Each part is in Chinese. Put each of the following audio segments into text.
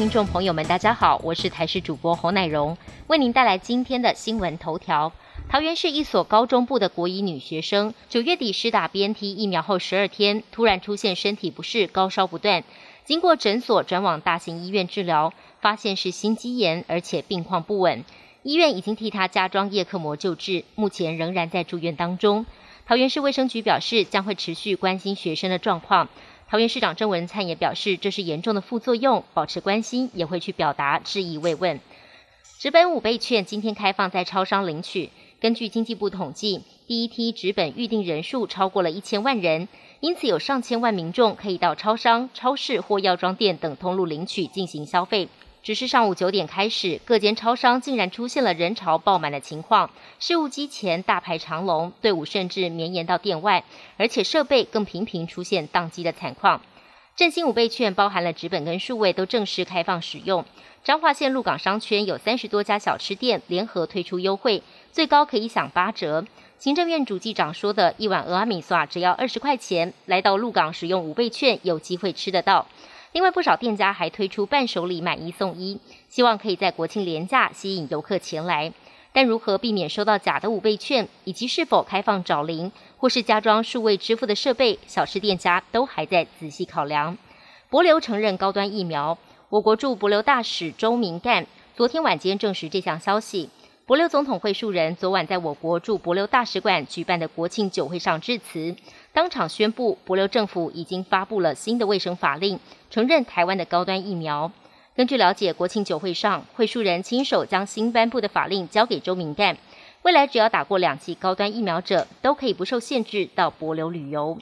听众朋友们，大家好，我是台视主播侯乃荣，为您带来今天的新闻头条。桃园市一所高中部的国一女学生，九月底施打 BNT 疫苗后十二天，突然出现身体不适，高烧不断，经过诊所转往大型医院治疗，发现是心肌炎，而且病况不稳。医院已经替她加装叶克膜救治，目前仍然在住院当中。桃园市卫生局表示，将会持续关心学生的状况。桃园市长郑文灿也表示，这是严重的副作用，保持关心，也会去表达质疑慰问。直本五倍券今天开放在超商领取。根据经济部统计，第一批直本预定人数超过了一千万人，因此有上千万民众可以到超商、超市或药妆店等通路领取进行消费。只是上午九点开始，各间超商竟然出现了人潮爆满的情况，事务机前大排长龙，队伍甚至绵延到店外，而且设备更频频出现宕机的惨况。振兴五倍券包含了纸本跟数位都正式开放使用。彰化县鹿港商圈有三十多家小吃店联合推出优惠，最高可以享八折。行政院主机长说的一碗俄阿米索只要二十块钱，来到鹿港使用五倍券有机会吃得到。另外，不少店家还推出伴手礼买一送一，希望可以在国庆廉价吸引游客前来。但如何避免收到假的五倍券，以及是否开放找零或是加装数位支付的设备，小吃店家都还在仔细考量。博流承认高端疫苗，我国驻博流大使周明干昨天晚间证实这项消息。博流总统会述人昨晚在我国驻博流大使馆举办的国庆酒会上致辞，当场宣布博流政府已经发布了新的卫生法令，承认台湾的高端疫苗。根据了解，国庆酒会上会述人亲手将新颁布的法令交给周明干，未来只要打过两剂高端疫苗者，都可以不受限制到博流旅游。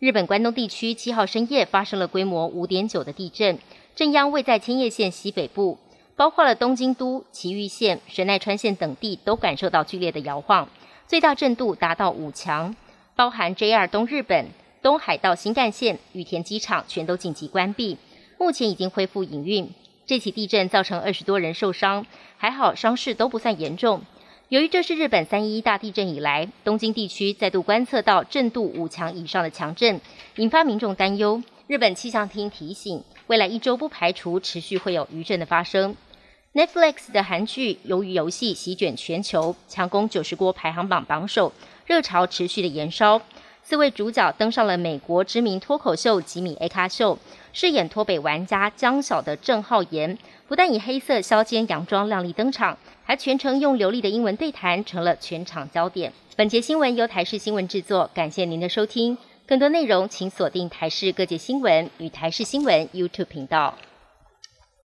日本关东地区七号深夜发生了规模五点九的地震，震央位在千叶县西北部。包括了东京都、埼玉县、神奈川县等地都感受到剧烈的摇晃，最大震度达到五强。包含 JR 东日本、东海道新干线、羽田机场全都紧急关闭，目前已经恢复营运。这起地震造成二十多人受伤，还好伤势都不算严重。由于这是日本三一一大地震以来东京地区再度观测到震度五强以上的强震，引发民众担忧。日本气象厅提醒，未来一周不排除持续会有余震的发生。Netflix 的韩剧《鱿鱼游戏》席卷全球，强攻九十国排行榜榜首，热潮持续的延烧。四位主角登上了美国知名脱口秀吉米 A 咖秀，饰演脱北玩家江晓的郑浩妍，不但以黑色削肩洋装靓丽登场，还全程用流利的英文对谈，成了全场焦点。本节新闻由台视新闻制作，感谢您的收听。更多内容请锁定台视各界新闻与台视新闻 YouTube 频道。